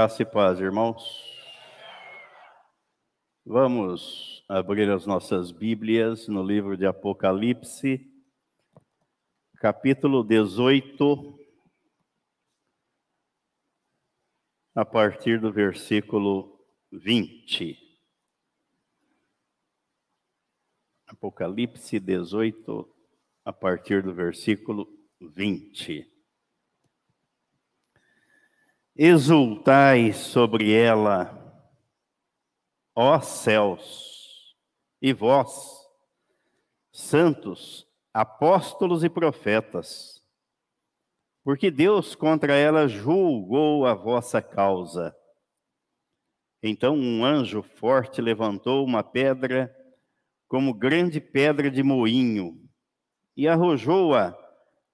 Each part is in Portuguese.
Graça e paz, irmãos. Vamos abrir as nossas Bíblias no livro de Apocalipse, capítulo 18, a partir do versículo 20. Apocalipse 18, a partir do versículo 20. Exultai sobre ela, ó céus, e vós, santos, apóstolos e profetas, porque Deus contra ela julgou a vossa causa. Então um anjo forte levantou uma pedra, como grande pedra de moinho, e arrojou-a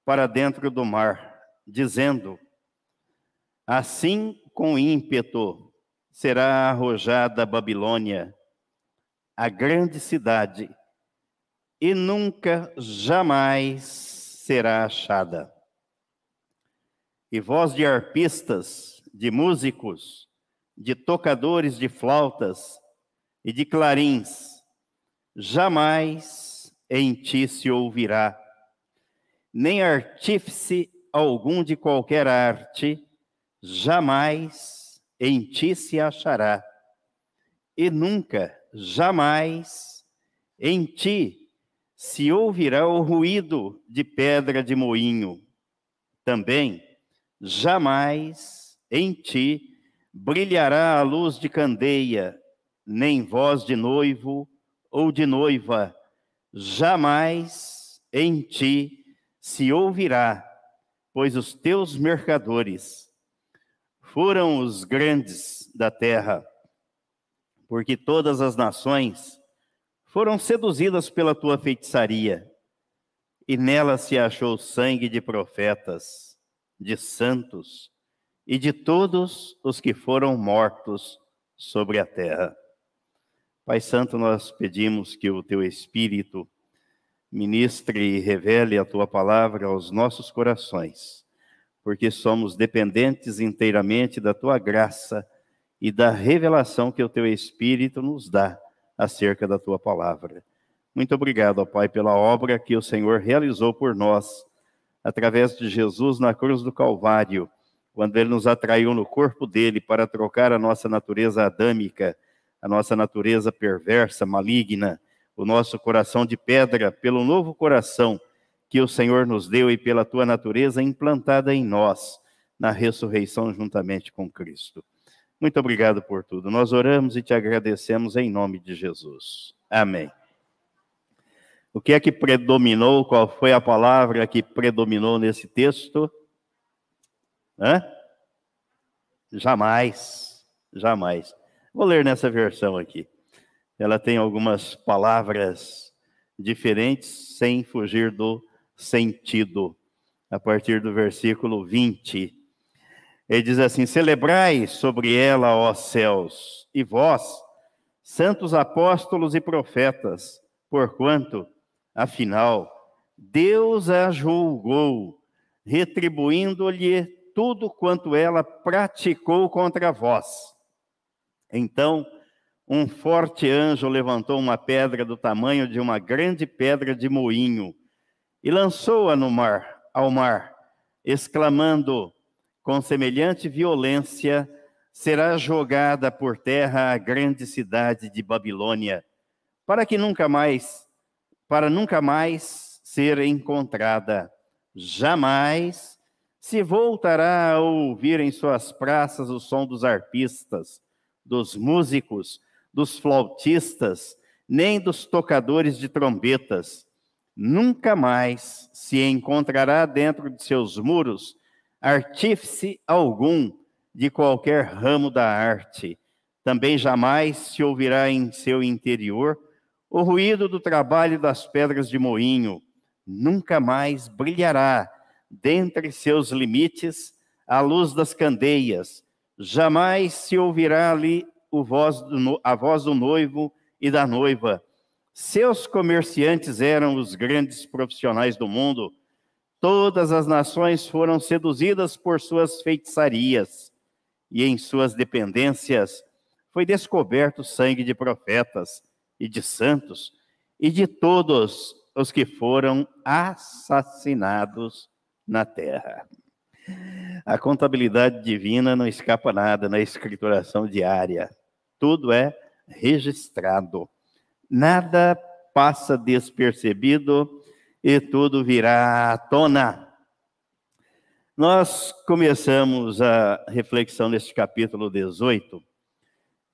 para dentro do mar, dizendo: Assim, com ímpeto, será arrojada a Babilônia, a grande cidade, e nunca, jamais será achada. E voz de arpistas, de músicos, de tocadores de flautas e de clarins, jamais em ti se ouvirá, nem artífice algum de qualquer arte, jamais em ti se achará, e nunca, jamais em ti se ouvirá o ruído de pedra de moinho. Também, jamais em ti brilhará a luz de candeia, nem voz de noivo ou de noiva, jamais em ti se ouvirá, pois os teus mercadores foram os grandes da terra, porque todas as nações foram seduzidas pela tua feitiçaria, e nela se achou sangue de profetas, de santos e de todos os que foram mortos sobre a terra. Pai Santo, nós pedimos que o teu Espírito ministre e revele a tua palavra aos nossos corações porque somos dependentes inteiramente da tua graça e da revelação que o teu Espírito nos dá acerca da tua palavra. Muito obrigado, ó Pai, pela obra que o Senhor realizou por nós, através de Jesus na cruz do Calvário, quando ele nos atraiu no corpo dele para trocar a nossa natureza adâmica, a nossa natureza perversa, maligna, o nosso coração de pedra, pelo novo coração que o Senhor nos deu e pela tua natureza implantada em nós, na ressurreição juntamente com Cristo. Muito obrigado por tudo. Nós oramos e te agradecemos em nome de Jesus. Amém. O que é que predominou? Qual foi a palavra que predominou nesse texto? Hã? Jamais, jamais. Vou ler nessa versão aqui. Ela tem algumas palavras diferentes, sem fugir do sentido, a partir do versículo 20. Ele diz assim: Celebrai sobre ela, ó céus, e vós, santos apóstolos e profetas, porquanto, afinal, Deus a julgou, retribuindo-lhe tudo quanto ela praticou contra vós. Então, um forte anjo levantou uma pedra do tamanho de uma grande pedra de moinho e lançou-a no mar, ao mar, exclamando com semelhante violência: será jogada por terra a grande cidade de Babilônia, para que nunca mais, para nunca mais ser encontrada. Jamais se voltará a ouvir em suas praças o som dos arpistas, dos músicos, dos flautistas, nem dos tocadores de trombetas nunca mais se encontrará dentro de seus muros artífice algum de qualquer ramo da arte. Também jamais se ouvirá em seu interior o ruído do trabalho das pedras de moinho. Nunca mais brilhará dentre seus limites a luz das candeias. Jamais se ouvirá ali a voz do noivo e da noiva seus comerciantes eram os grandes profissionais do mundo. Todas as nações foram seduzidas por suas feitiçarias. e em suas dependências foi descoberto sangue de profetas e de santos e de todos os que foram assassinados na terra. A contabilidade divina não escapa nada na escrituração diária. Tudo é registrado. Nada passa despercebido e tudo virá à tona. Nós começamos a reflexão neste capítulo 18,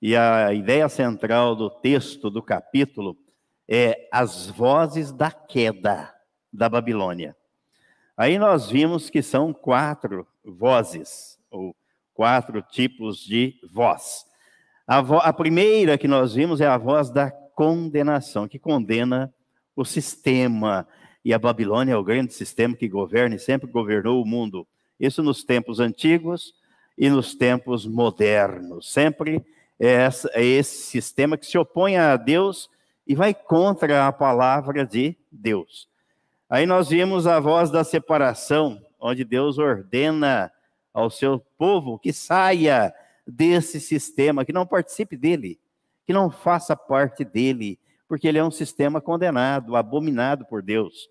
e a ideia central do texto do capítulo é as vozes da queda da Babilônia. Aí nós vimos que são quatro vozes, ou quatro tipos de voz. A, vo a primeira que nós vimos é a voz da condenação, que condena o sistema. E a Babilônia é o grande sistema que governa e sempre governou o mundo. Isso nos tempos antigos e nos tempos modernos. Sempre é, é esse sistema que se opõe a Deus e vai contra a palavra de Deus. Aí nós vimos a voz da separação, onde Deus ordena ao seu povo que saia desse sistema, que não participe dele, que não faça parte dele, porque ele é um sistema condenado, abominado por Deus.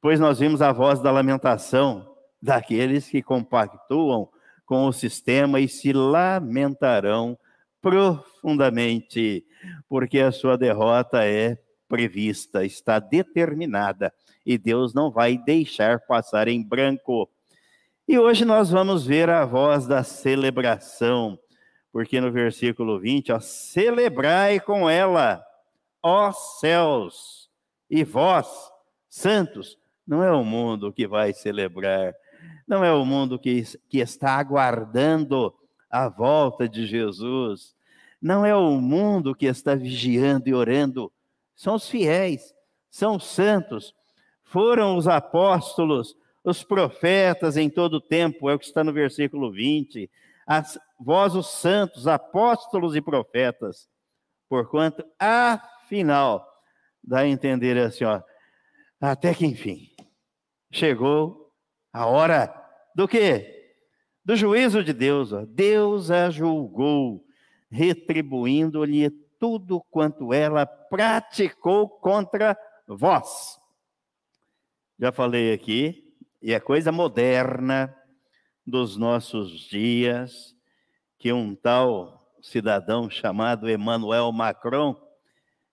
Pois nós vimos a voz da lamentação daqueles que compactuam com o sistema e se lamentarão profundamente, porque a sua derrota é prevista, está determinada e Deus não vai deixar passar em branco. E hoje nós vamos ver a voz da celebração, porque no versículo 20, ó, celebrai com ela, ó céus, e vós, santos, não é o mundo que vai celebrar, não é o mundo que, que está aguardando a volta de Jesus, não é o mundo que está vigiando e orando, são os fiéis, são os santos, foram os apóstolos, os profetas em todo o tempo, é o que está no versículo 20. Vós, os santos, apóstolos e profetas, porquanto, afinal, dá a entender assim, ó, até que enfim, chegou a hora do quê? Do juízo de Deus. Ó. Deus a julgou, retribuindo-lhe tudo quanto ela praticou contra vós. Já falei aqui, e é coisa moderna dos nossos dias, que um tal cidadão chamado Emmanuel Macron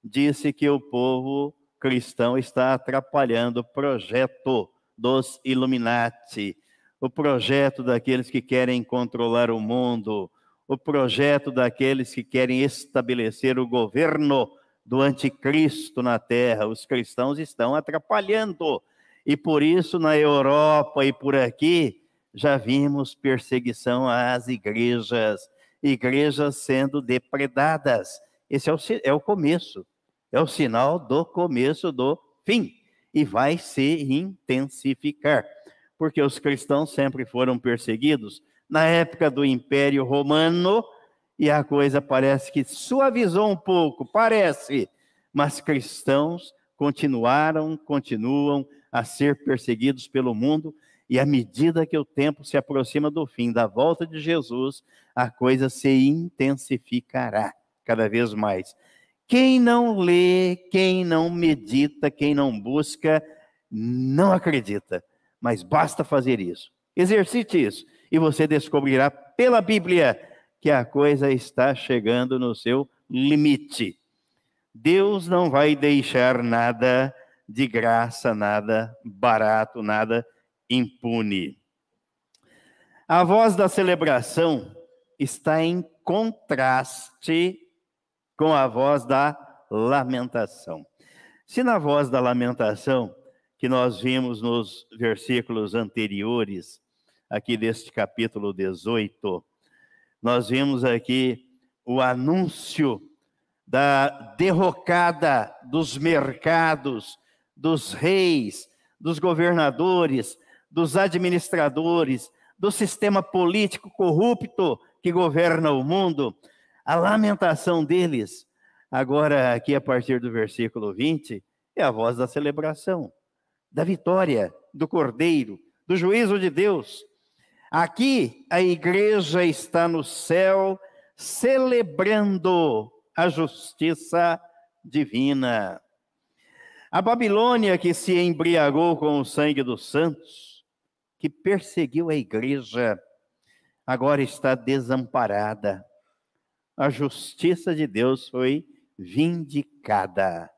disse que o povo cristão está atrapalhando o projeto dos Illuminati, o projeto daqueles que querem controlar o mundo, o projeto daqueles que querem estabelecer o governo do anticristo na terra. Os cristãos estão atrapalhando e por isso, na Europa e por aqui, já vimos perseguição às igrejas, igrejas sendo depredadas. Esse é o, é o começo, é o sinal do começo do fim. E vai se intensificar, porque os cristãos sempre foram perseguidos. Na época do Império Romano, e a coisa parece que suavizou um pouco, parece, mas cristãos continuaram, continuam a ser perseguidos pelo mundo, e à medida que o tempo se aproxima do fim, da volta de Jesus, a coisa se intensificará cada vez mais. Quem não lê, quem não medita, quem não busca, não acredita, mas basta fazer isso. Exercite isso e você descobrirá pela Bíblia que a coisa está chegando no seu limite. Deus não vai deixar nada de graça, nada barato, nada impune. A voz da celebração está em contraste com a voz da lamentação. Se na voz da lamentação, que nós vimos nos versículos anteriores, aqui deste capítulo 18, nós vimos aqui o anúncio da derrocada dos mercados, dos reis, dos governadores, dos administradores, do sistema político corrupto que governa o mundo, a lamentação deles, agora aqui a partir do versículo 20, é a voz da celebração, da vitória, do cordeiro, do juízo de Deus. Aqui a igreja está no céu celebrando a justiça divina. A Babilônia que se embriagou com o sangue dos santos, que perseguiu a igreja, agora está desamparada. A justiça de Deus foi vindicada.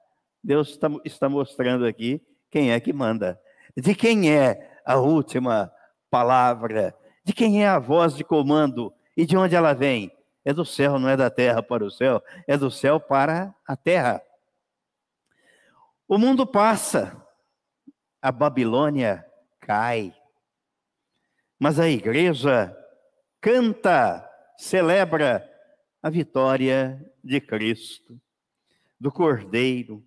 Deus está, está mostrando aqui quem é que manda, de quem é a última palavra, de quem é a voz de comando e de onde ela vem. É do céu, não é da terra para o céu, é do céu para a terra. O mundo passa, a Babilônia cai, mas a igreja canta, celebra a vitória de Cristo, do Cordeiro,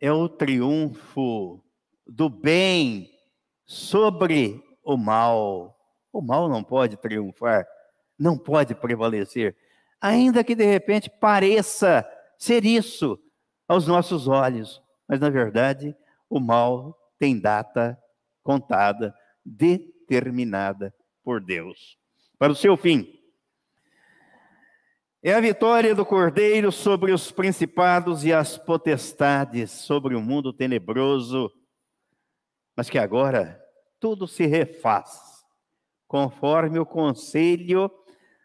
é o triunfo do bem sobre o mal. O mal não pode triunfar, não pode prevalecer, ainda que de repente pareça ser isso aos nossos olhos, mas na verdade o mal tem data contada, determinada por Deus, para o seu fim. É a vitória do Cordeiro sobre os principados e as potestades, sobre o mundo tenebroso, mas que agora tudo se refaz, conforme o conselho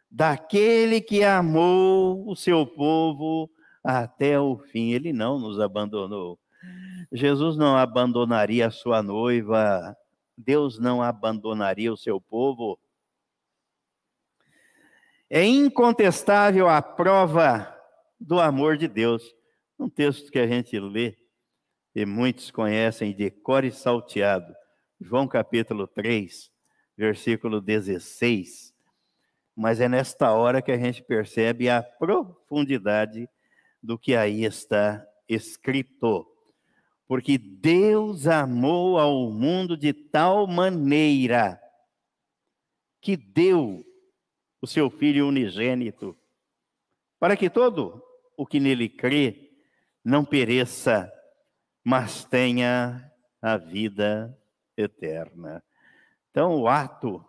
daquele que amou o seu povo até o fim. Ele não nos abandonou. Jesus não abandonaria a sua noiva, Deus não abandonaria o seu povo. É incontestável a prova do amor de Deus. Um texto que a gente lê e muitos conhecem de cor e salteado. João capítulo 3, versículo 16. Mas é nesta hora que a gente percebe a profundidade do que aí está escrito. Porque Deus amou ao mundo de tal maneira que deu o seu Filho unigênito, para que todo o que nele crê não pereça, mas tenha a vida eterna. Então, o ato,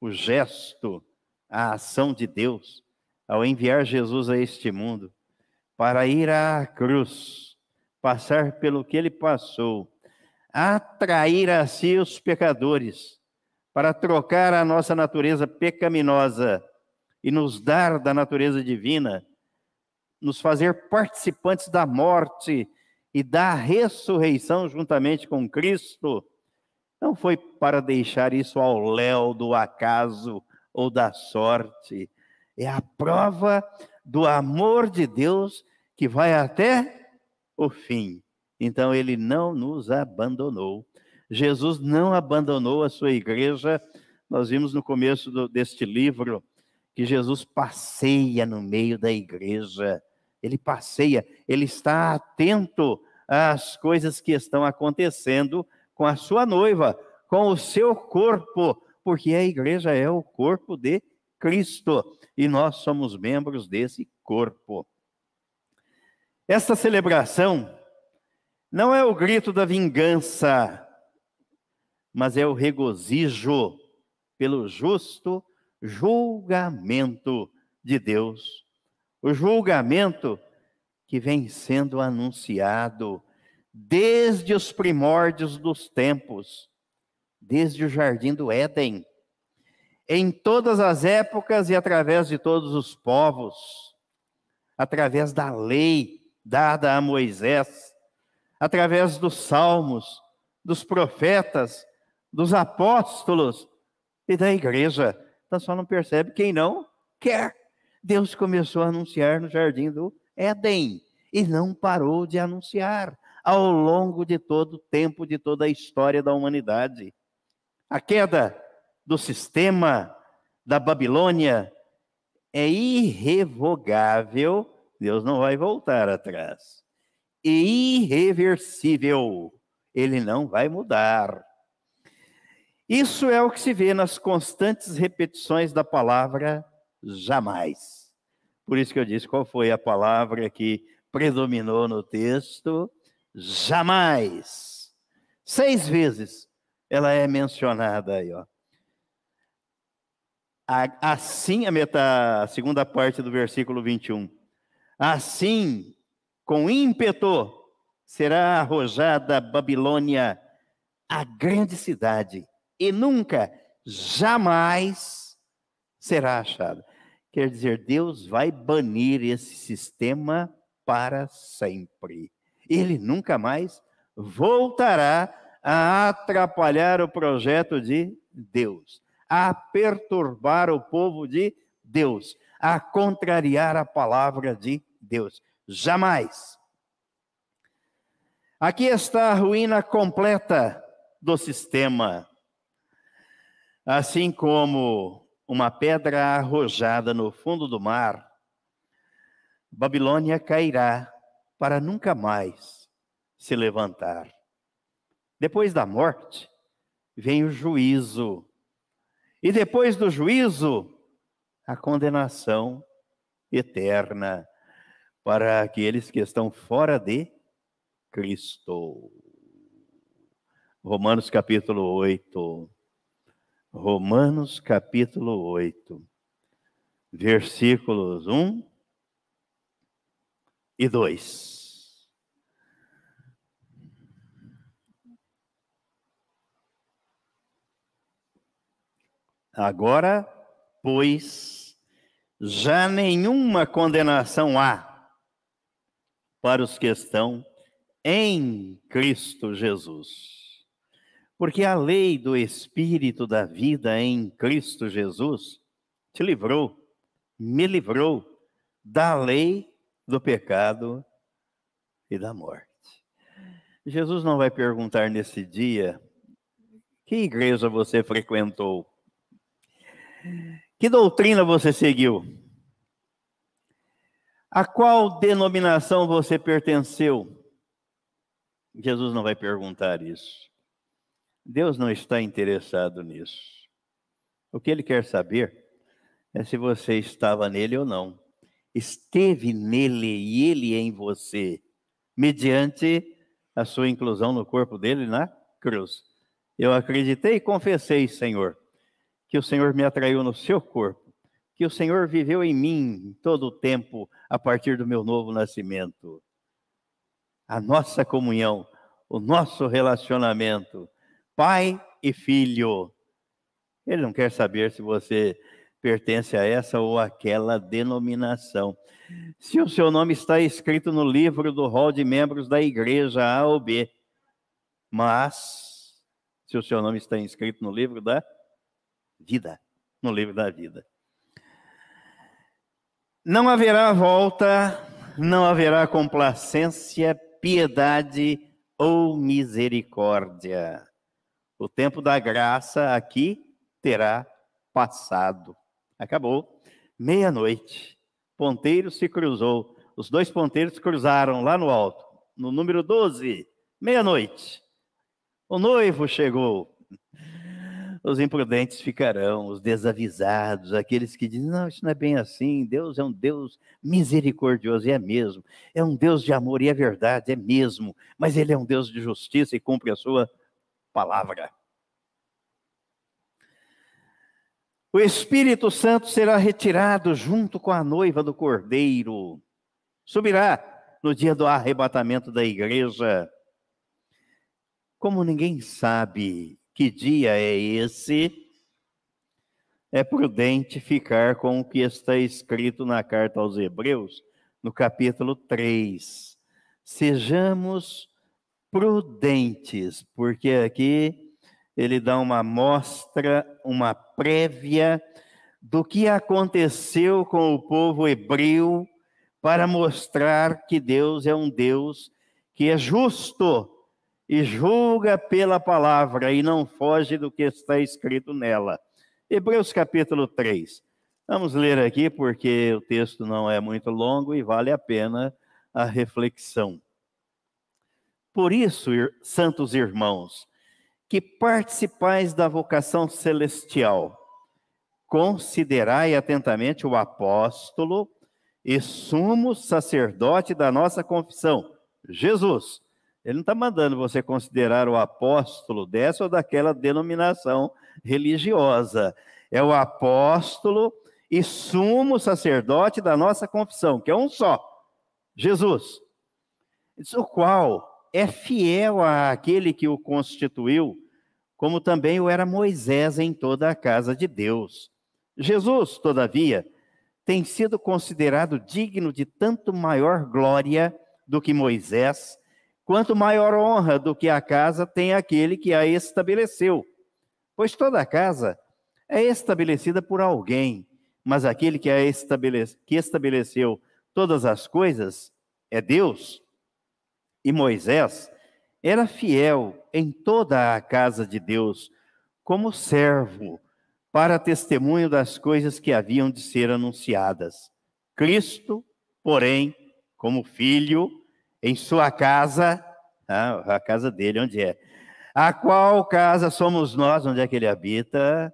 o gesto, a ação de Deus ao enviar Jesus a este mundo para ir à cruz, passar pelo que ele passou, atrair a si os pecadores, para trocar a nossa natureza pecaminosa e nos dar da natureza divina, nos fazer participantes da morte e da ressurreição juntamente com Cristo, não foi para deixar isso ao léu do acaso ou da sorte. É a prova do amor de Deus que vai até o fim. Então, ele não nos abandonou. Jesus não abandonou a sua igreja. Nós vimos no começo do, deste livro que Jesus passeia no meio da igreja. Ele passeia, ele está atento às coisas que estão acontecendo com a sua noiva, com o seu corpo, porque a igreja é o corpo de Cristo e nós somos membros desse corpo. Esta celebração não é o grito da vingança, mas é o regozijo pelo justo julgamento de Deus. O julgamento que vem sendo anunciado desde os primórdios dos tempos, desde o jardim do Éden, em todas as épocas e através de todos os povos, através da lei dada a Moisés, através dos salmos, dos profetas, dos apóstolos e da igreja. Então só não percebe quem não quer. Deus começou a anunciar no jardim do Éden e não parou de anunciar ao longo de todo o tempo, de toda a história da humanidade. A queda do sistema da Babilônia é irrevogável, Deus não vai voltar atrás. E irreversível, ele não vai mudar. Isso é o que se vê nas constantes repetições da palavra jamais. Por isso que eu disse qual foi a palavra que predominou no texto jamais. Seis vezes ela é mencionada aí, ó. Assim, a, meta, a segunda parte do versículo 21. Assim, com ímpeto, será arrojada Babilônia, a grande cidade, e nunca, jamais será achada. Quer dizer, Deus vai banir esse sistema para sempre. Ele nunca mais voltará a atrapalhar o projeto de Deus, a perturbar o povo de Deus, a contrariar a palavra de Deus. Jamais. Aqui está a ruína completa do sistema. Assim como uma pedra arrojada no fundo do mar, Babilônia cairá para nunca mais se levantar. Depois da morte, vem o juízo. E depois do juízo, a condenação eterna para aqueles que estão fora de Cristo. Romanos capítulo 8. Romanos capítulo 8, versículos 1 e 2. Agora, pois, já nenhuma condenação há para os que estão em Cristo Jesus. Porque a lei do Espírito da vida em Cristo Jesus te livrou, me livrou da lei do pecado e da morte. Jesus não vai perguntar nesse dia que igreja você frequentou, que doutrina você seguiu? A qual denominação você pertenceu? Jesus não vai perguntar isso. Deus não está interessado nisso. O que ele quer saber é se você estava nele ou não. Esteve nele e ele em você, mediante a sua inclusão no corpo dele na cruz. Eu acreditei e confessei, Senhor, que o Senhor me atraiu no seu corpo, que o Senhor viveu em mim todo o tempo a partir do meu novo nascimento. A nossa comunhão, o nosso relacionamento, pai e filho. Ele não quer saber se você pertence a essa ou aquela denominação. Se o seu nome está escrito no livro do rol de membros da igreja A ou B, mas se o seu nome está inscrito no livro da vida, no livro da vida. Não haverá volta, não haverá complacência, piedade ou misericórdia. O tempo da graça aqui terá passado. Acabou. Meia-noite. Ponteiro se cruzou. Os dois ponteiros cruzaram lá no alto, no número 12. Meia-noite. O noivo chegou os imprudentes ficarão, os desavisados, aqueles que dizem: não, isso não é bem assim, Deus é um Deus misericordioso, e é mesmo, é um Deus de amor, e é verdade, é mesmo, mas Ele é um Deus de justiça e cumpre a sua palavra. O Espírito Santo será retirado junto com a noiva do cordeiro, subirá no dia do arrebatamento da igreja. Como ninguém sabe que dia é esse, é prudente ficar com o que está escrito na carta aos Hebreus, no capítulo 3. Sejamos prudentes, porque aqui ele dá uma mostra, uma prévia do que aconteceu com o povo hebreu para mostrar que Deus é um Deus que é justo e julga pela palavra e não foge do que está escrito nela. Hebreus capítulo 3. Vamos ler aqui porque o texto não é muito longo e vale a pena a reflexão. Por isso, santos irmãos, que participais da vocação celestial, considerai atentamente o apóstolo e sumo sacerdote da nossa confissão, Jesus ele não está mandando você considerar o apóstolo dessa ou daquela denominação religiosa. É o apóstolo e sumo sacerdote da nossa confissão, que é um só, Jesus. O qual é fiel àquele que o constituiu, como também o era Moisés em toda a casa de Deus. Jesus, todavia, tem sido considerado digno de tanto maior glória do que Moisés, quanto maior honra do que a casa tem aquele que a estabeleceu. Pois toda casa é estabelecida por alguém, mas aquele que, a estabelece, que estabeleceu todas as coisas é Deus. E Moisés era fiel em toda a casa de Deus, como servo para testemunho das coisas que haviam de ser anunciadas. Cristo, porém, como filho, em sua casa, ah, a casa dele, onde é? A qual casa somos nós, onde é que ele habita?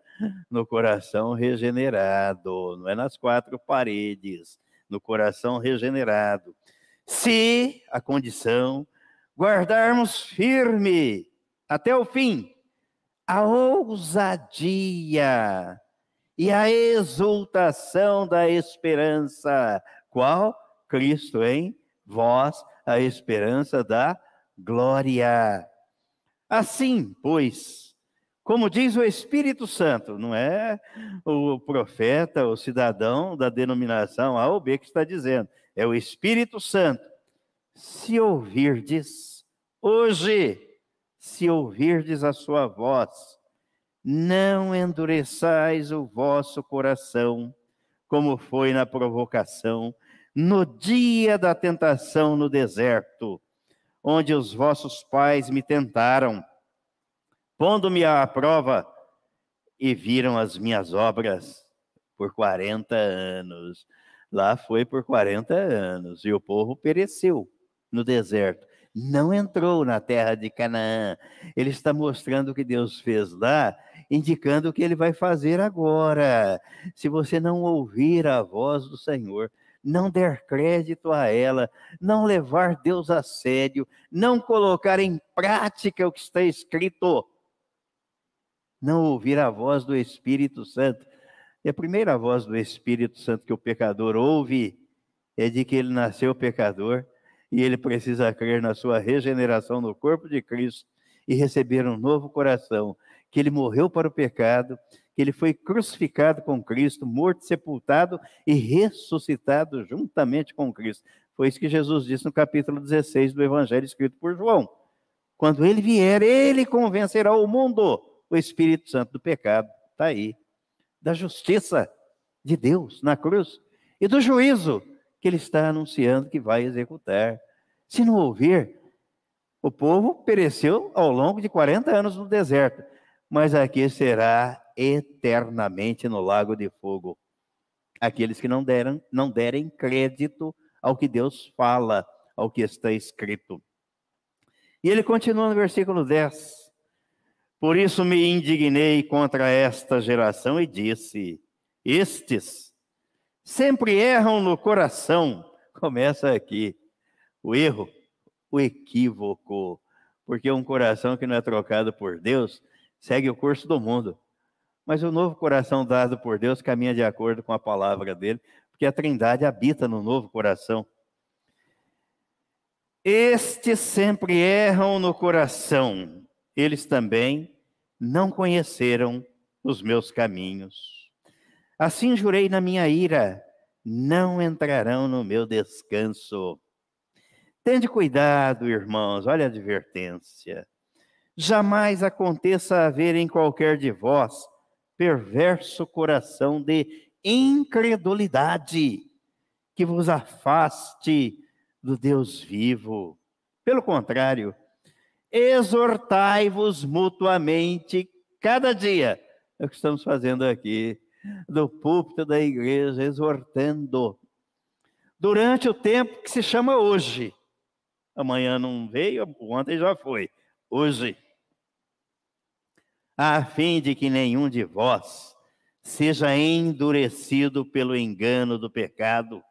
No coração regenerado, não é nas quatro paredes, no coração regenerado. Se a condição guardarmos firme até o fim a ousadia e a exultação da esperança. Qual? Cristo em vós, a esperança da glória. Assim, pois, como diz o Espírito Santo, não é o profeta, o cidadão da denominação A ou B que está dizendo, é o Espírito Santo. Se ouvirdes hoje se ouvirdes a sua voz, não endureçais o vosso coração, como foi na provocação, no dia da tentação no deserto, onde os vossos pais me tentaram, pondo-me à prova, e viram as minhas obras por 40 anos. Lá foi por 40 anos, e o povo pereceu no deserto não entrou na terra de Canaã. Ele está mostrando o que Deus fez lá, indicando o que ele vai fazer agora. Se você não ouvir a voz do Senhor, não der crédito a ela, não levar Deus a sério, não colocar em prática o que está escrito, não ouvir a voz do Espírito Santo. E a primeira voz do Espírito Santo que o pecador ouve é de que ele nasceu pecador e ele precisa crer na sua regeneração no corpo de Cristo e receber um novo coração, que ele morreu para o pecado, que ele foi crucificado com Cristo, morto, sepultado e ressuscitado juntamente com Cristo. Foi isso que Jesus disse no capítulo 16 do Evangelho escrito por João. Quando ele vier, ele convencerá o mundo, o Espírito Santo do pecado, está aí, da justiça de Deus na cruz e do juízo que ele está anunciando que vai executar. Se não ouvir, o povo pereceu ao longo de 40 anos no deserto, mas aqui será eternamente no lago de fogo. Aqueles que não deram, não derem crédito ao que Deus fala, ao que está escrito. E ele continua no versículo 10. Por isso me indignei contra esta geração e disse: Estes sempre erram no coração. Começa aqui o erro, o equívoco, porque um coração que não é trocado por Deus segue o curso do mundo. Mas o novo coração dado por Deus caminha de acordo com a palavra dele, porque a Trindade habita no novo coração. Estes sempre erram no coração, eles também não conheceram os meus caminhos. Assim jurei na minha ira, não entrarão no meu descanso. Tende cuidado, irmãos, olha a advertência. Jamais aconteça haver em qualquer de vós perverso coração de incredulidade que vos afaste do Deus vivo. Pelo contrário, exortai-vos mutuamente cada dia. É o que estamos fazendo aqui do púlpito da igreja, exortando. Durante o tempo que se chama hoje. Amanhã não veio, ontem já foi. Hoje. A fim de que nenhum de vós seja endurecido pelo engano do pecado,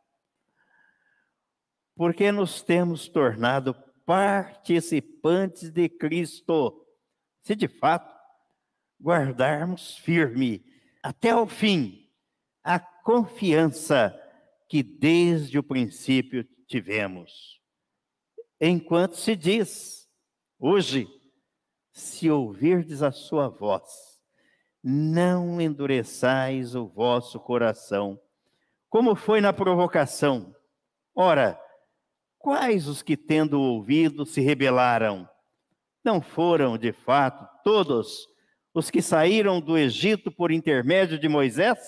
porque nos temos tornado participantes de Cristo, se de fato guardarmos firme até o fim a confiança que desde o princípio tivemos. Enquanto se diz, hoje, se ouvirdes a sua voz, não endureçais o vosso coração, como foi na provocação. Ora, quais os que, tendo ouvido, se rebelaram? Não foram, de fato, todos os que saíram do Egito por intermédio de Moisés?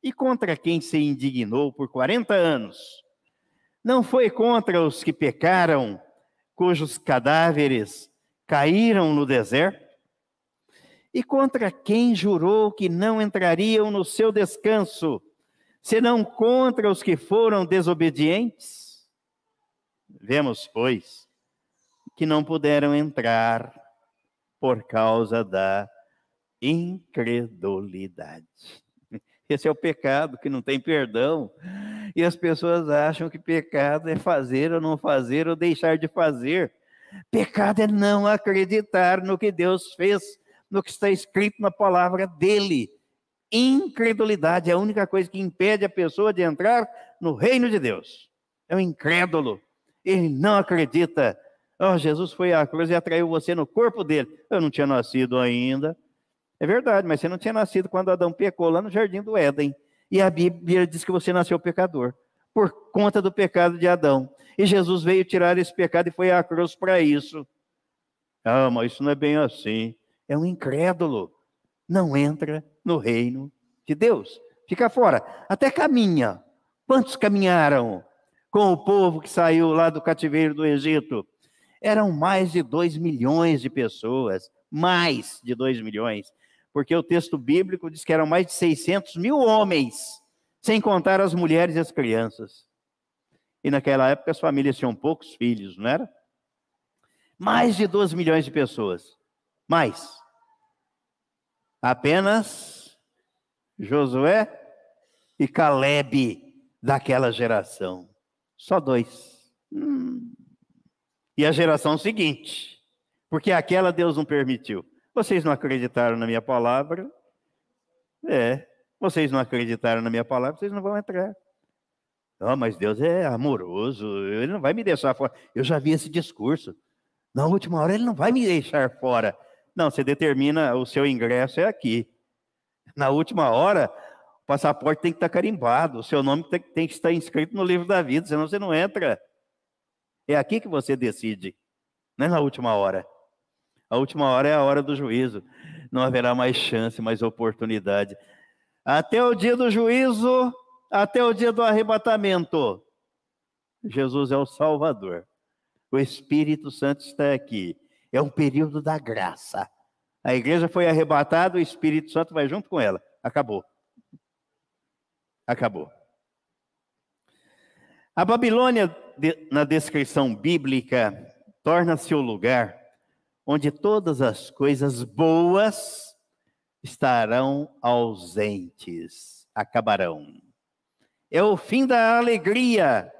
E contra quem se indignou por 40 anos? Não foi contra os que pecaram, cujos cadáveres caíram no deserto? E contra quem jurou que não entrariam no seu descanso, senão contra os que foram desobedientes? Vemos, pois, que não puderam entrar por causa da incredulidade. Esse é o pecado que não tem perdão. E as pessoas acham que pecado é fazer ou não fazer ou deixar de fazer. Pecado é não acreditar no que Deus fez, no que está escrito na palavra dele. Incredulidade é a única coisa que impede a pessoa de entrar no reino de Deus. É um incrédulo. Ele não acredita Oh, Jesus foi à cruz e atraiu você no corpo dele. Eu não tinha nascido ainda. É verdade, mas você não tinha nascido quando Adão pecou lá no jardim do Éden. E a Bíblia diz que você nasceu pecador, por conta do pecado de Adão. E Jesus veio tirar esse pecado e foi à cruz para isso. Ah, mas isso não é bem assim. É um incrédulo. Não entra no reino de Deus. Fica fora. Até caminha. Quantos caminharam com o povo que saiu lá do cativeiro do Egito? eram mais de 2 milhões de pessoas, mais de 2 milhões, porque o texto bíblico diz que eram mais de 600 mil homens, sem contar as mulheres e as crianças. E naquela época as famílias tinham poucos filhos, não era? Mais de 2 milhões de pessoas. Mais. Apenas Josué e Caleb daquela geração. Só dois. Hum e a geração seguinte, porque aquela Deus não permitiu. Vocês não acreditaram na minha palavra? É, vocês não acreditaram na minha palavra, vocês não vão entrar. Não, mas Deus é amoroso, ele não vai me deixar fora. Eu já vi esse discurso. Na última hora, ele não vai me deixar fora. Não, você determina o seu ingresso é aqui. Na última hora, o passaporte tem que estar carimbado, o seu nome tem, tem que estar inscrito no livro da vida, senão você não entra. É aqui que você decide, não é na última hora. A última hora é a hora do juízo. Não haverá mais chance, mais oportunidade. Até o dia do juízo, até o dia do arrebatamento. Jesus é o Salvador. O Espírito Santo está aqui. É um período da graça. A igreja foi arrebatada, o Espírito Santo vai junto com ela. Acabou. Acabou. A Babilônia, na descrição bíblica, torna-se o lugar onde todas as coisas boas estarão ausentes, acabarão. É o fim da alegria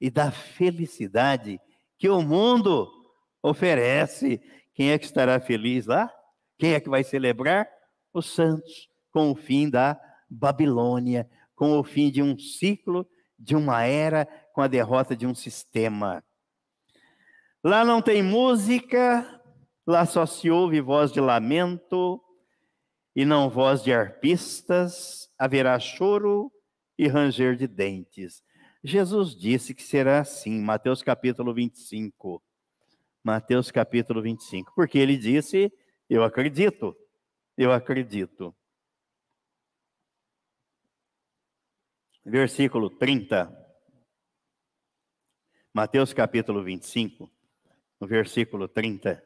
e da felicidade que o mundo oferece. Quem é que estará feliz lá? Quem é que vai celebrar? Os santos, com o fim da Babilônia, com o fim de um ciclo de uma era com a derrota de um sistema. Lá não tem música, lá só se ouve voz de lamento e não voz de arpistas, haverá choro e ranger de dentes. Jesus disse que será assim, Mateus capítulo 25. Mateus capítulo 25, porque ele disse: Eu acredito, eu acredito. versículo 30. Mateus capítulo 25, no versículo 30.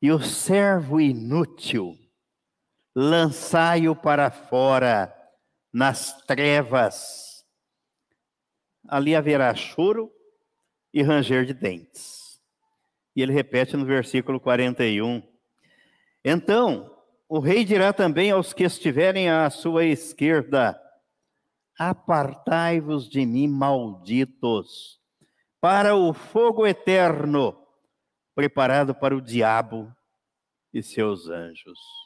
E o servo inútil, lançai-o para fora nas trevas. Ali haverá choro e ranger de dentes. E ele repete no versículo 41. Então, o rei dirá também aos que estiverem à sua esquerda: Apartai-vos de mim, malditos, para o fogo eterno, preparado para o diabo e seus anjos.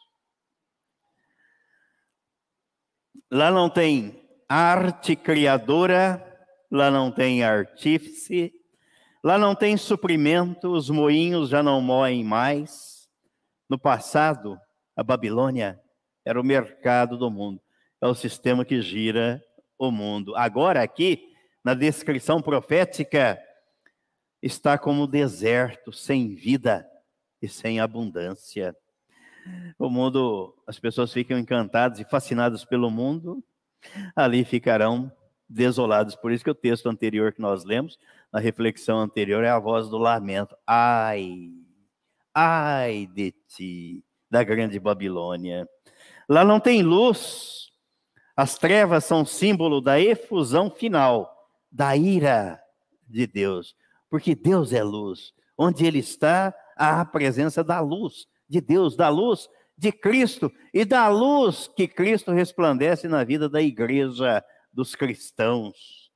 Lá não tem arte criadora, lá não tem artífice, lá não tem suprimento, os moinhos já não moem mais. No passado, a Babilônia era o mercado do mundo, é o sistema que gira o mundo. Agora, aqui, na descrição profética, está como deserto, sem vida e sem abundância. O mundo, as pessoas ficam encantadas e fascinadas pelo mundo, ali ficarão desolados. Por isso que o texto anterior que nós lemos, na reflexão anterior, é a voz do lamento. Ai, ai de ti, da grande Babilônia. Lá não tem luz. As trevas são símbolo da efusão final, da ira de Deus. Porque Deus é luz. Onde Ele está, há a presença da luz de Deus, da luz de Cristo e da luz que Cristo resplandece na vida da igreja dos cristãos.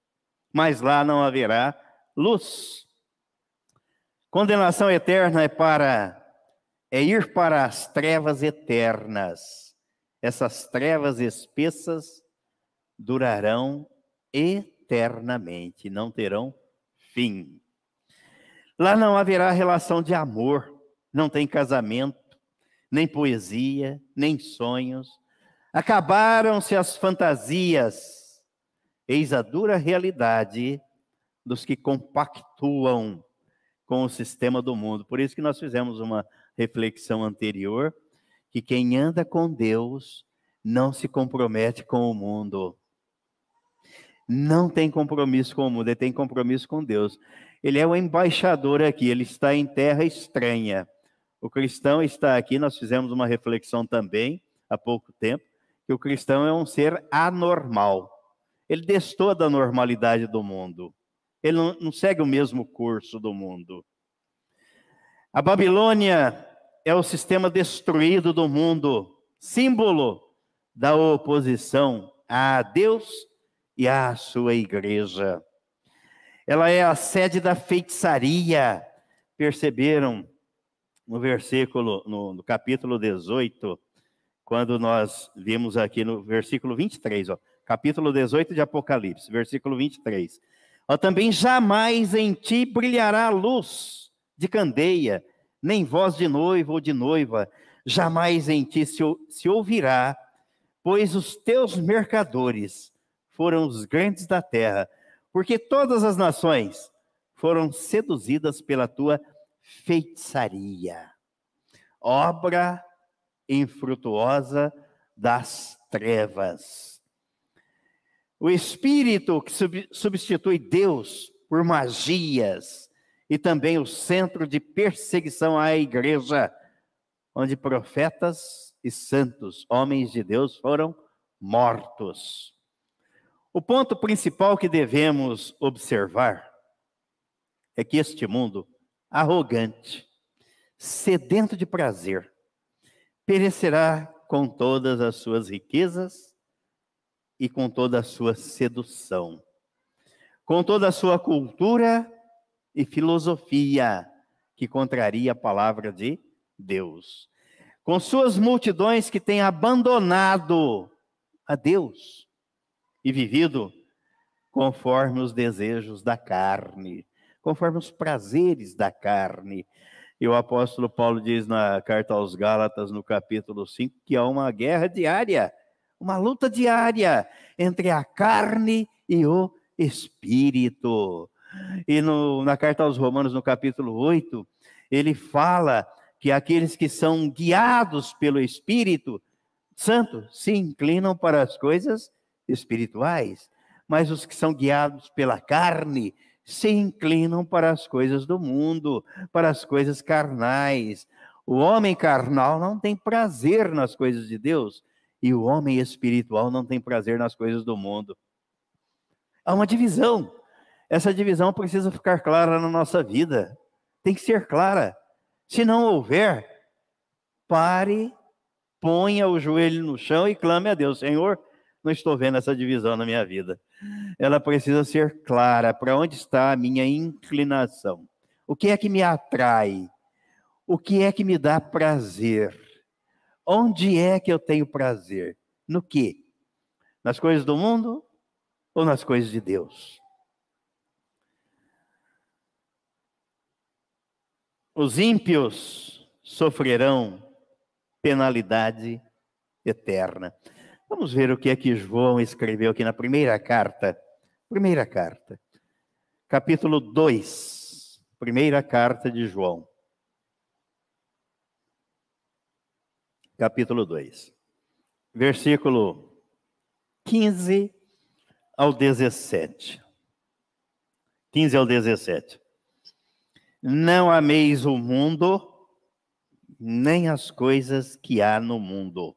Mas lá não haverá luz. Condenação eterna é para é ir para as trevas eternas. Essas trevas espessas durarão eternamente, não terão fim. Lá não haverá relação de amor, não tem casamento, nem poesia, nem sonhos. Acabaram-se as fantasias. Eis a dura realidade dos que compactuam com o sistema do mundo. Por isso que nós fizemos uma reflexão anterior que quem anda com Deus não se compromete com o mundo. Não tem compromisso com o mundo, ele tem compromisso com Deus. Ele é o embaixador aqui, ele está em terra estranha. O cristão está aqui, nós fizemos uma reflexão também há pouco tempo, que o cristão é um ser anormal. Ele destoa da normalidade do mundo. Ele não, não segue o mesmo curso do mundo. A Babilônia é o sistema destruído do mundo, símbolo da oposição a Deus e à sua igreja. Ela é a sede da feitiçaria. Perceberam no versículo, no, no, capítulo 18, quando nós vimos aqui no versículo 23, ó, capítulo 18 de Apocalipse, versículo 23. Ó, também jamais em ti brilhará luz de candeia, nem voz de noivo ou de noiva, jamais em ti se, se ouvirá, pois os teus mercadores foram os grandes da terra, porque todas as nações foram seduzidas pela tua feitiçaria, obra infrutuosa das trevas. O espírito que substitui Deus por magias e também o centro de perseguição à igreja, onde profetas e santos, homens de Deus, foram mortos. O ponto principal que devemos observar é que este mundo arrogante, sedento de prazer, perecerá com todas as suas riquezas e com toda a sua sedução, com toda a sua cultura e filosofia que contraria a palavra de Deus, com suas multidões que têm abandonado a Deus e vivido conforme os desejos da carne conforme os prazeres da carne. E o apóstolo Paulo diz na carta aos Gálatas, no capítulo 5, que há uma guerra diária, uma luta diária entre a carne e o espírito. E no, na carta aos Romanos, no capítulo 8, ele fala que aqueles que são guiados pelo Espírito Santo se inclinam para as coisas espirituais, mas os que são guiados pela carne se inclinam para as coisas do mundo, para as coisas carnais. O homem carnal não tem prazer nas coisas de Deus e o homem espiritual não tem prazer nas coisas do mundo. Há uma divisão. Essa divisão precisa ficar clara na nossa vida. Tem que ser clara. Se não houver, pare, ponha o joelho no chão e clame a Deus: Senhor, não estou vendo essa divisão na minha vida. Ela precisa ser clara. Para onde está a minha inclinação? O que é que me atrai? O que é que me dá prazer? Onde é que eu tenho prazer? No que? Nas coisas do mundo ou nas coisas de Deus? Os ímpios sofrerão penalidade eterna. Vamos ver o que é que João escreveu aqui na primeira carta. Primeira carta, capítulo 2, primeira carta de João. Capítulo 2, versículo 15 ao 17. 15 ao 17. Não ameis o mundo, nem as coisas que há no mundo.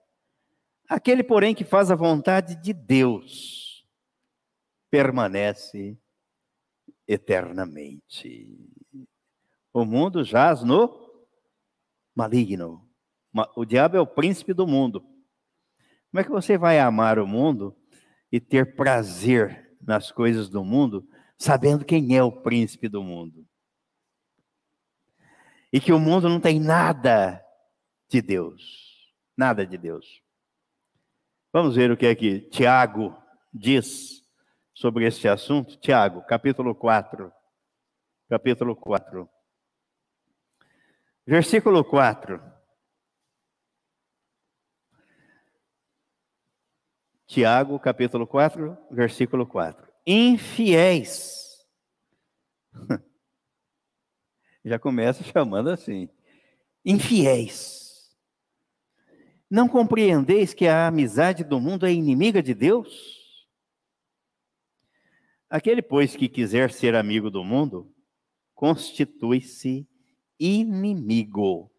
Aquele, porém, que faz a vontade de Deus, permanece eternamente. O mundo jaz no maligno. O diabo é o príncipe do mundo. Como é que você vai amar o mundo e ter prazer nas coisas do mundo, sabendo quem é o príncipe do mundo? E que o mundo não tem nada de Deus. Nada de Deus. Vamos ver o que é que Tiago diz sobre este assunto. Tiago, capítulo 4. Capítulo 4. Versículo 4. Tiago, capítulo 4, versículo 4. Infiéis. Já começa chamando assim. Infiéis não compreendeis que a amizade do mundo é inimiga de Deus? Aquele, pois, que quiser ser amigo do mundo, constitui-se inimigo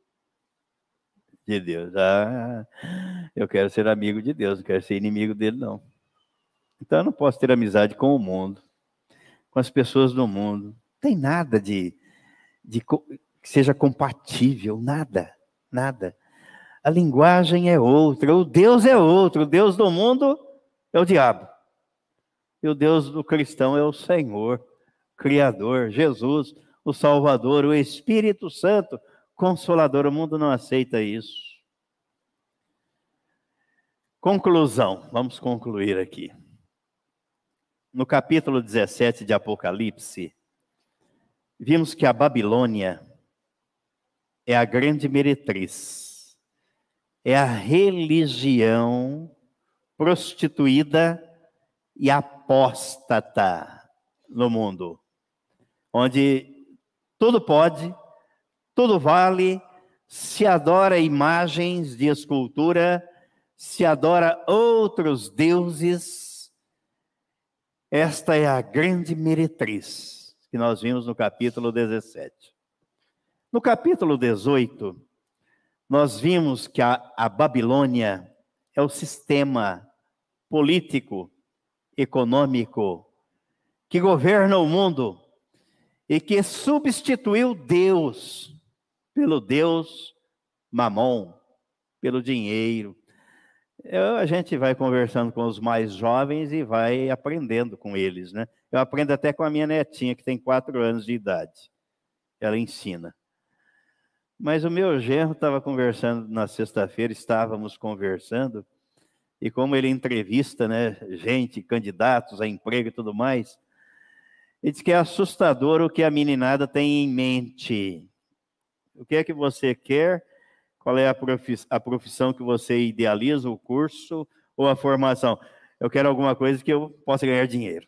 de Deus. Ah, eu quero ser amigo de Deus, não quero ser inimigo dele, não. Então eu não posso ter amizade com o mundo, com as pessoas do mundo. Não tem nada de, de que seja compatível, nada, nada a linguagem é outra, o Deus é outro, o Deus do mundo é o diabo. E o Deus do cristão é o Senhor, Criador, Jesus, o Salvador, o Espírito Santo, Consolador. O mundo não aceita isso. Conclusão, vamos concluir aqui. No capítulo 17 de Apocalipse, vimos que a Babilônia é a grande meretriz é a religião prostituída e apóstata no mundo, onde tudo pode, tudo vale, se adora imagens de escultura, se adora outros deuses. Esta é a grande meretriz que nós vimos no capítulo 17. No capítulo 18, nós vimos que a, a Babilônia é o sistema político, econômico, que governa o mundo e que substituiu Deus pelo Deus Mamon, pelo dinheiro. Eu, a gente vai conversando com os mais jovens e vai aprendendo com eles, né? Eu aprendo até com a minha netinha, que tem quatro anos de idade. Ela ensina. Mas o meu genro estava conversando na sexta-feira, estávamos conversando, e como ele entrevista, né, gente, candidatos a emprego e tudo mais, ele diz que é assustador o que a meninada tem em mente. O que é que você quer? Qual é a profissão que você idealiza, o curso ou a formação? Eu quero alguma coisa que eu possa ganhar dinheiro.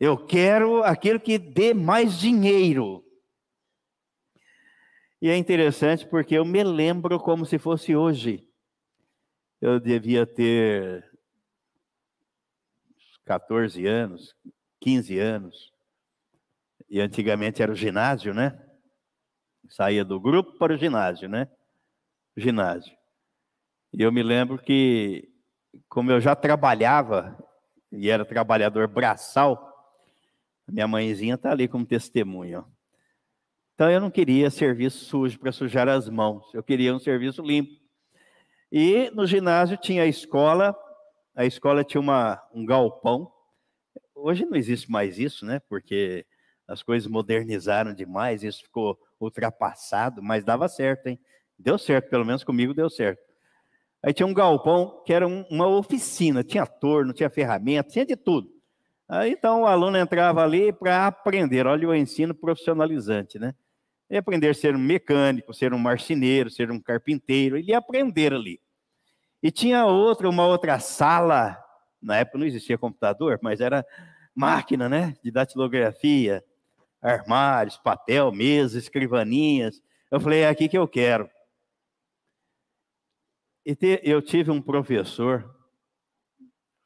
Eu quero aquilo que dê mais dinheiro. E é interessante porque eu me lembro como se fosse hoje. Eu devia ter 14 anos, 15 anos. E antigamente era o ginásio, né? Saía do grupo para o ginásio, né? Ginásio. E eu me lembro que, como eu já trabalhava e era trabalhador braçal. Minha mãezinha está ali como testemunho. Então eu não queria serviço sujo para sujar as mãos, eu queria um serviço limpo. E no ginásio tinha a escola, a escola tinha uma, um galpão. Hoje não existe mais isso, né? Porque as coisas modernizaram demais, isso ficou ultrapassado, mas dava certo, hein? Deu certo, pelo menos comigo deu certo. Aí tinha um galpão que era um, uma oficina, tinha torno, tinha ferramenta, tinha de tudo. Aí então o aluno entrava ali para aprender, olha o ensino profissionalizante, né? Ele ia aprender a ser um mecânico, ser um marceneiro, ser um carpinteiro, ele ia aprender ali. E tinha outra, uma outra sala, na época não existia computador, mas era máquina, né, de datilografia, armários, papel, mesa, escrivaninhas. Eu falei, é aqui que eu quero. E eu tive um professor,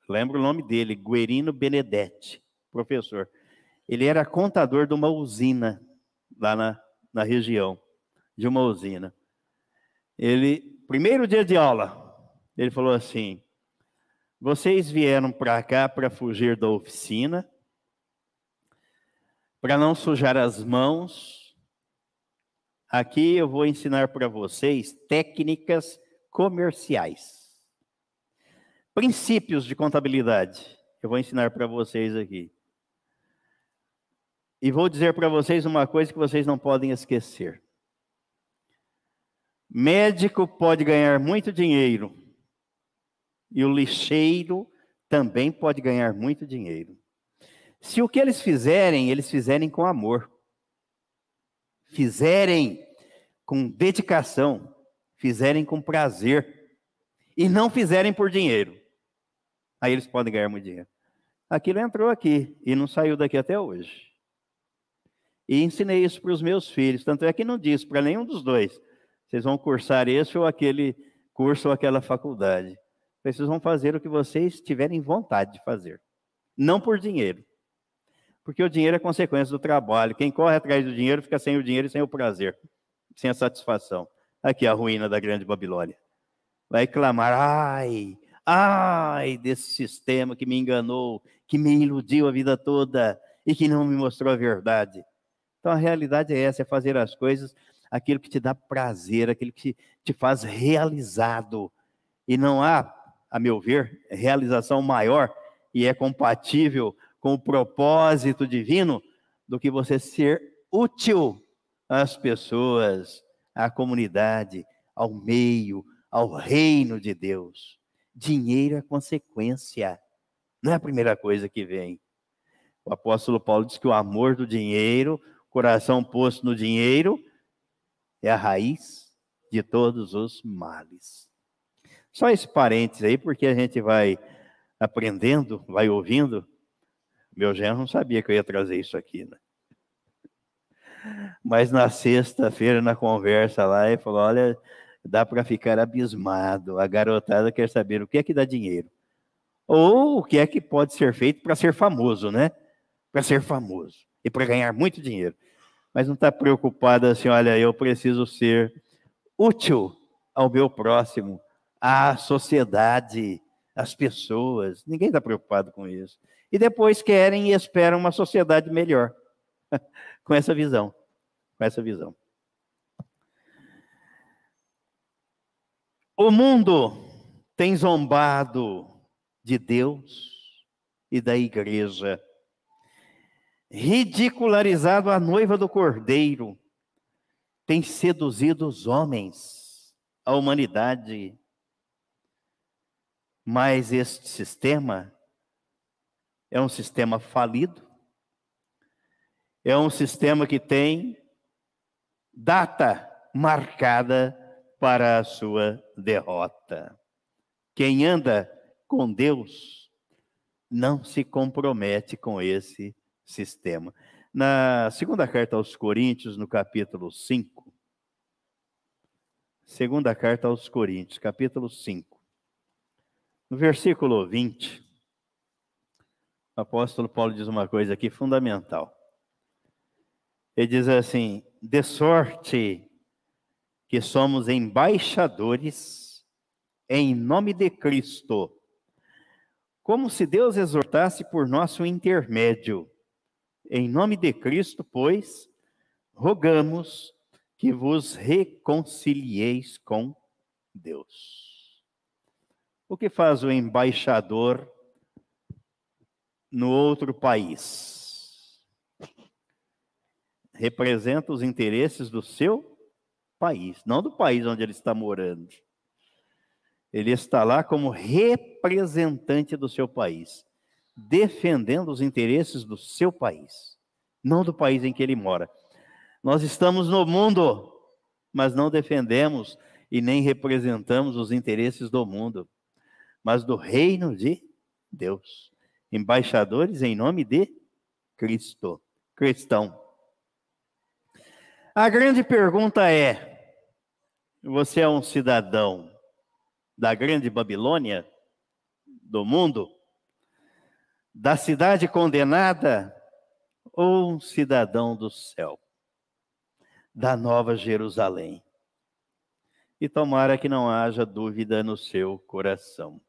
lembro o nome dele, Guerino Benedetti, professor. Ele era contador de uma usina lá na na região de uma usina. Ele, primeiro dia de aula, ele falou assim: vocês vieram para cá para fugir da oficina, para não sujar as mãos. Aqui eu vou ensinar para vocês técnicas comerciais. Princípios de contabilidade. Eu vou ensinar para vocês aqui. E vou dizer para vocês uma coisa que vocês não podem esquecer. Médico pode ganhar muito dinheiro e o lixeiro também pode ganhar muito dinheiro. Se o que eles fizerem, eles fizerem com amor, fizerem com dedicação, fizerem com prazer e não fizerem por dinheiro, aí eles podem ganhar muito dinheiro. Aquilo entrou aqui e não saiu daqui até hoje. E ensinei isso para os meus filhos. Tanto é que não disse para nenhum dos dois. Vocês vão cursar esse ou aquele curso ou aquela faculdade. Vocês vão fazer o que vocês tiverem vontade de fazer. Não por dinheiro. Porque o dinheiro é consequência do trabalho. Quem corre atrás do dinheiro fica sem o dinheiro e sem o prazer, sem a satisfação. Aqui a ruína da grande Babilônia. Vai clamar: ai, ai, desse sistema que me enganou, que me iludiu a vida toda e que não me mostrou a verdade. Então a realidade é essa: é fazer as coisas aquilo que te dá prazer, aquilo que te faz realizado. E não há, a meu ver, realização maior e é compatível com o propósito divino do que você ser útil às pessoas, à comunidade, ao meio, ao reino de Deus. Dinheiro é consequência, não é a primeira coisa que vem. O apóstolo Paulo diz que o amor do dinheiro, coração posto no dinheiro é a raiz de todos os males. Só esse parênteses aí, porque a gente vai aprendendo, vai ouvindo. Meu genro não sabia que eu ia trazer isso aqui, né? Mas na sexta-feira, na conversa lá, ele falou: olha, dá para ficar abismado. A garotada quer saber o que é que dá dinheiro. Ou o que é que pode ser feito para ser famoso, né? Para ser famoso e para ganhar muito dinheiro. Mas não está preocupada assim, olha, eu preciso ser útil ao meu próximo, à sociedade, às pessoas. Ninguém está preocupado com isso. E depois querem e esperam uma sociedade melhor. com essa visão. Com essa visão. O mundo tem zombado de Deus e da igreja ridicularizado a noiva do cordeiro, tem seduzido os homens, a humanidade. Mas este sistema é um sistema falido, é um sistema que tem data marcada para a sua derrota. Quem anda com Deus não se compromete com esse sistema. Na segunda carta aos Coríntios, no capítulo 5, segunda carta aos Coríntios, capítulo 5, no versículo 20, o apóstolo Paulo diz uma coisa aqui fundamental. Ele diz assim: de sorte que somos embaixadores em nome de Cristo como se Deus exortasse por nosso intermédio. Em nome de Cristo, pois, rogamos que vos reconcilieis com Deus. O que faz o embaixador no outro país? Representa os interesses do seu país, não do país onde ele está morando. Ele está lá como representante do seu país, defendendo os interesses do seu país, não do país em que ele mora. Nós estamos no mundo, mas não defendemos e nem representamos os interesses do mundo, mas do reino de Deus. Embaixadores em nome de Cristo, cristão. A grande pergunta é: você é um cidadão da grande Babilônia, do mundo, da cidade condenada, ou um cidadão do céu? da Nova Jerusalém. E tomara que não haja dúvida no seu coração.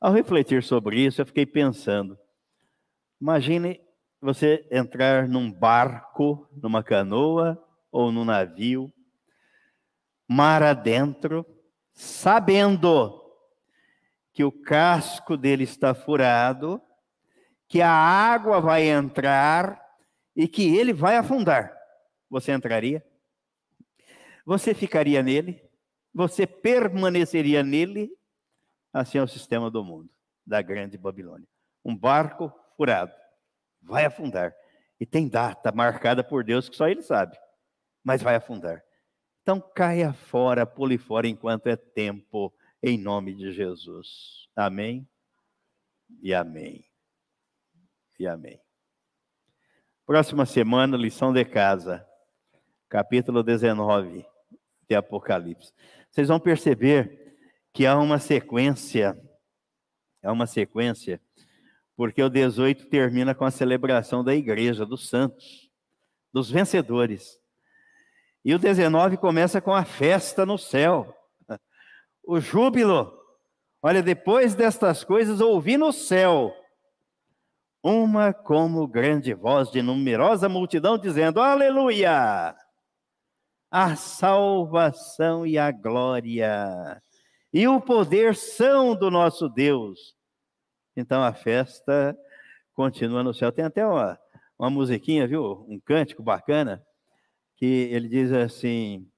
Ao refletir sobre isso, eu fiquei pensando: imagine você entrar num barco, numa canoa ou num navio, mar adentro, sabendo que o casco dele está furado, que a água vai entrar e que ele vai afundar. Você entraria? Você ficaria nele? Você permaneceria nele? Assim é o sistema do mundo, da grande Babilônia. Um barco furado, vai afundar. E tem data marcada por Deus que só ele sabe, mas vai afundar. Então caia fora, pule fora enquanto é tempo, em nome de Jesus. Amém? E amém. E amém. Próxima semana, lição de casa, capítulo 19 de Apocalipse. Vocês vão perceber que há uma sequência, há uma sequência, porque o 18 termina com a celebração da igreja, dos santos, dos vencedores. E o 19 começa com a festa no céu, o júbilo. Olha, depois destas coisas, ouvi no céu uma como grande voz de numerosa multidão dizendo: Aleluia! a salvação e a glória e o poder são do nosso Deus. Então a festa continua no céu. Tem até uma, uma musiquinha, viu? Um cântico bacana, que ele diz assim: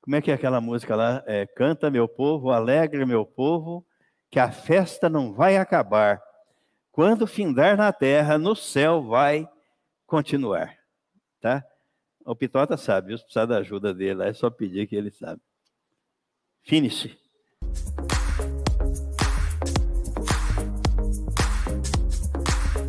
como é que é aquela música lá? É, Canta, meu povo, alegre, meu povo, que a festa não vai acabar. Quando findar na terra, no céu vai continuar. Tá? O Pitota sabe, se precisar da ajuda dele, é só pedir que ele sabe. Finish.